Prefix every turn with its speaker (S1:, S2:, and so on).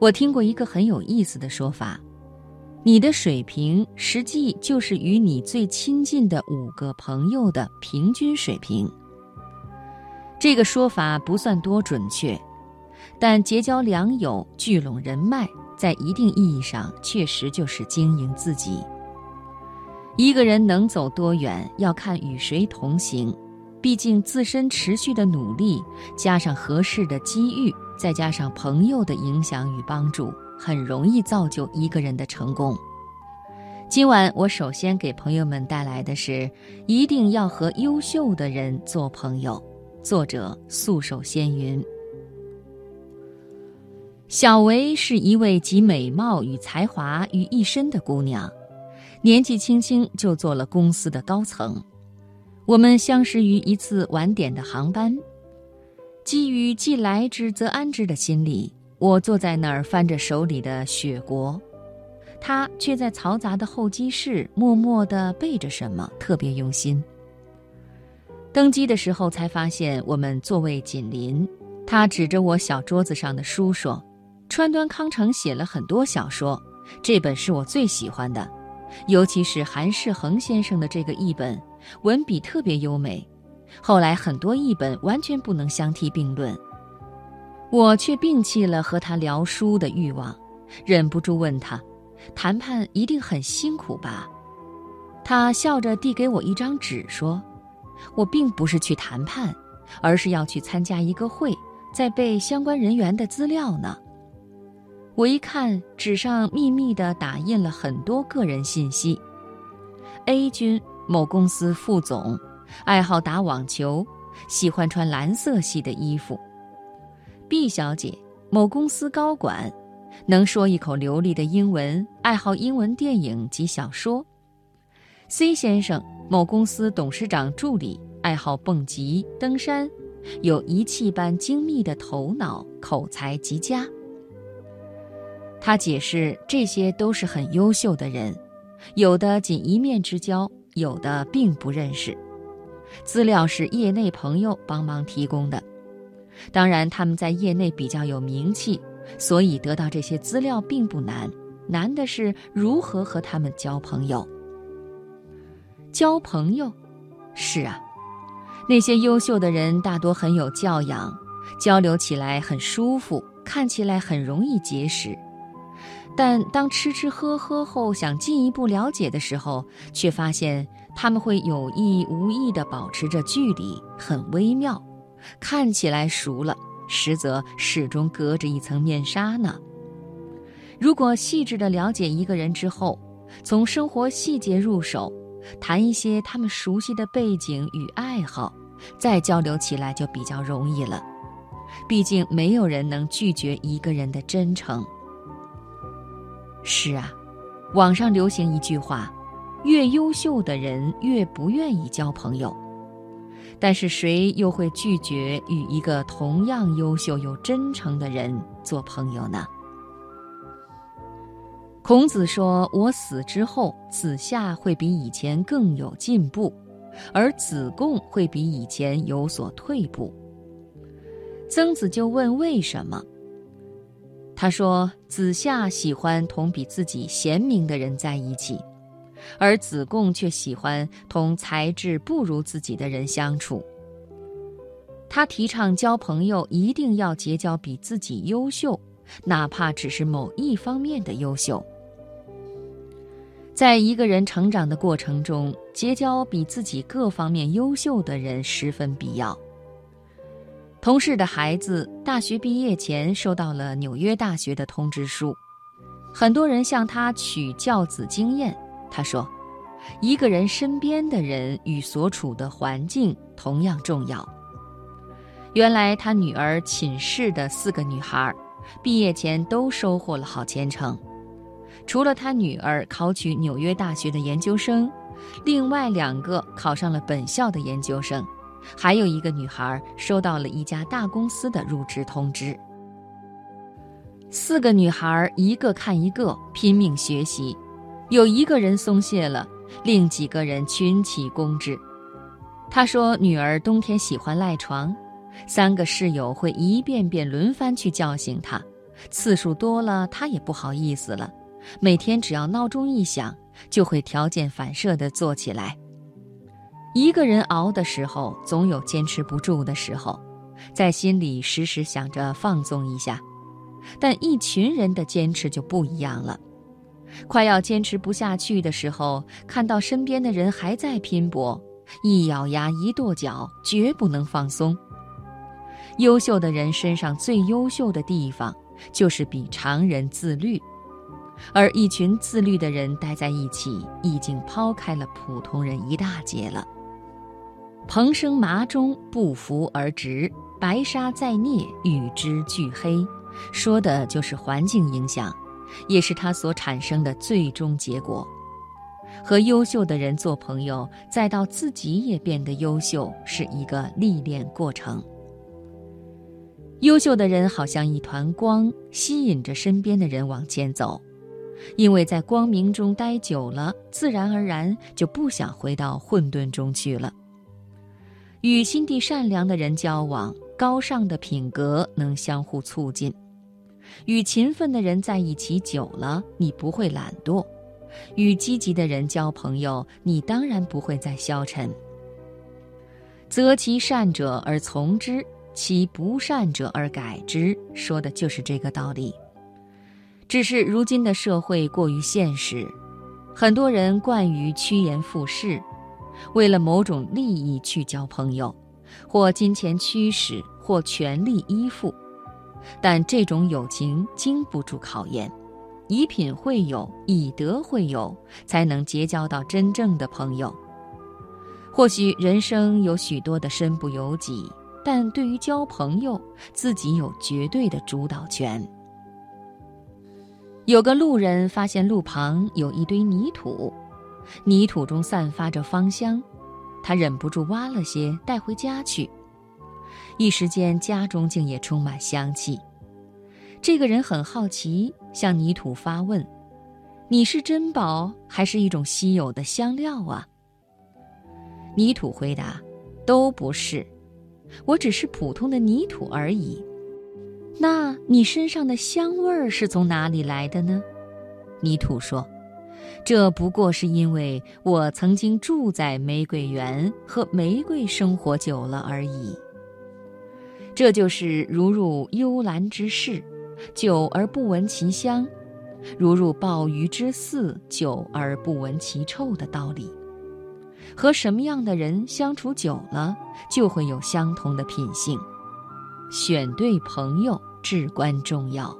S1: 我听过一个很有意思的说法：你的水平实际就是与你最亲近的五个朋友的平均水平。这个说法不算多准确，但结交良友、聚拢人脉，在一定意义上确实就是经营自己。一个人能走多远，要看与谁同行。毕竟自身持续的努力，加上合适的机遇，再加上朋友的影响与帮助，很容易造就一个人的成功。今晚我首先给朋友们带来的是：一定要和优秀的人做朋友。作者素手仙云。小维是一位集美貌与才华于一身的姑娘，年纪轻轻就做了公司的高层。我们相识于一次晚点的航班，基于既来之则安之的心理，我坐在那儿翻着手里的《雪国》，他却在嘈杂的候机室默默地背着什么，特别用心。登机的时候才发现我们座位紧邻，他指着我小桌子上的书说：“川端康成写了很多小说，这本是我最喜欢的，尤其是韩世恒先生的这个译本。”文笔特别优美，后来很多译本完全不能相提并论。我却摒弃了和他聊书的欲望，忍不住问他：“谈判一定很辛苦吧？”他笑着递给我一张纸，说：“我并不是去谈判，而是要去参加一个会，在背相关人员的资料呢。”我一看，纸上密密地打印了很多个人信息：A 君。某公司副总，爱好打网球，喜欢穿蓝色系的衣服。B 小姐，某公司高管，能说一口流利的英文，爱好英文电影及小说。C 先生，某公司董事长助理，爱好蹦极、登山，有仪器般精密的头脑，口才极佳。他解释，这些都是很优秀的人，有的仅一面之交。有的并不认识，资料是业内朋友帮忙提供的。当然，他们在业内比较有名气，所以得到这些资料并不难。难的是如何和他们交朋友。交朋友，是啊，那些优秀的人大多很有教养，交流起来很舒服，看起来很容易结识。但当吃吃喝喝后想进一步了解的时候，却发现他们会有意无意地保持着距离，很微妙，看起来熟了，实则始终隔着一层面纱呢。如果细致地了解一个人之后，从生活细节入手，谈一些他们熟悉的背景与爱好，再交流起来就比较容易了。毕竟没有人能拒绝一个人的真诚。是啊，网上流行一句话：“越优秀的人越不愿意交朋友。”但是谁又会拒绝与一个同样优秀又真诚的人做朋友呢？孔子说：“我死之后，子夏会比以前更有进步，而子贡会比以前有所退步。”曾子就问：“为什么？”他说：“子夏喜欢同比自己贤明的人在一起，而子贡却喜欢同才智不如自己的人相处。他提倡交朋友一定要结交比自己优秀，哪怕只是某一方面的优秀。在一个人成长的过程中，结交比自己各方面优秀的人十分必要。”同事的孩子大学毕业前收到了纽约大学的通知书，很多人向他取教子经验。他说：“一个人身边的人与所处的环境同样重要。”原来他女儿寝室的四个女孩，毕业前都收获了好前程，除了他女儿考取纽约大学的研究生，另外两个考上了本校的研究生。还有一个女孩收到了一家大公司的入职通知。四个女孩一个看一个拼命学习，有一个人松懈了，另几个人群起攻之。她说：“女儿冬天喜欢赖床，三个室友会一遍遍轮番去叫醒她，次数多了，她也不好意思了。每天只要闹钟一响，就会条件反射地坐起来。一个人熬的时候，总有坚持不住的时候，在心里时时想着放纵一下。但一群人的坚持就不一样了。快要坚持不下去的时候，看到身边的人还在拼搏，一咬牙一跺脚，绝不能放松。优秀的人身上最优秀的地方，就是比常人自律。而一群自律的人待在一起，已经抛开了普通人一大截了。蓬生麻中，不服而直；白沙在涅，与之俱黑。说的就是环境影响，也是它所产生的最终结果。和优秀的人做朋友，再到自己也变得优秀，是一个历练过程。优秀的人好像一团光，吸引着身边的人往前走，因为在光明中待久了，自然而然就不想回到混沌中去了。与心地善良的人交往，高尚的品格能相互促进；与勤奋的人在一起久了，你不会懒惰；与积极的人交朋友，你当然不会再消沉。择其善者而从之。其不善者而改之，说的就是这个道理。只是如今的社会过于现实，很多人惯于趋炎附势，为了某种利益去交朋友，或金钱驱使，或权力依附。但这种友情经不住考验，以品会友，以德会友，才能结交到真正的朋友。或许人生有许多的身不由己。但对于交朋友，自己有绝对的主导权。有个路人发现路旁有一堆泥土，泥土中散发着芳香，他忍不住挖了些带回家去。一时间，家中竟也充满香气。这个人很好奇，向泥土发问：“你是珍宝，还是一种稀有的香料啊？”泥土回答：“都不是。”我只是普通的泥土而已，那你身上的香味儿是从哪里来的呢？泥土说：“这不过是因为我曾经住在玫瑰园，和玫瑰生活久了而已。这就是如入幽兰之室，久而不闻其香；如入鲍鱼之肆，久而不闻其臭的道理。”和什么样的人相处久了，就会有相同的品性。选对朋友至关重要。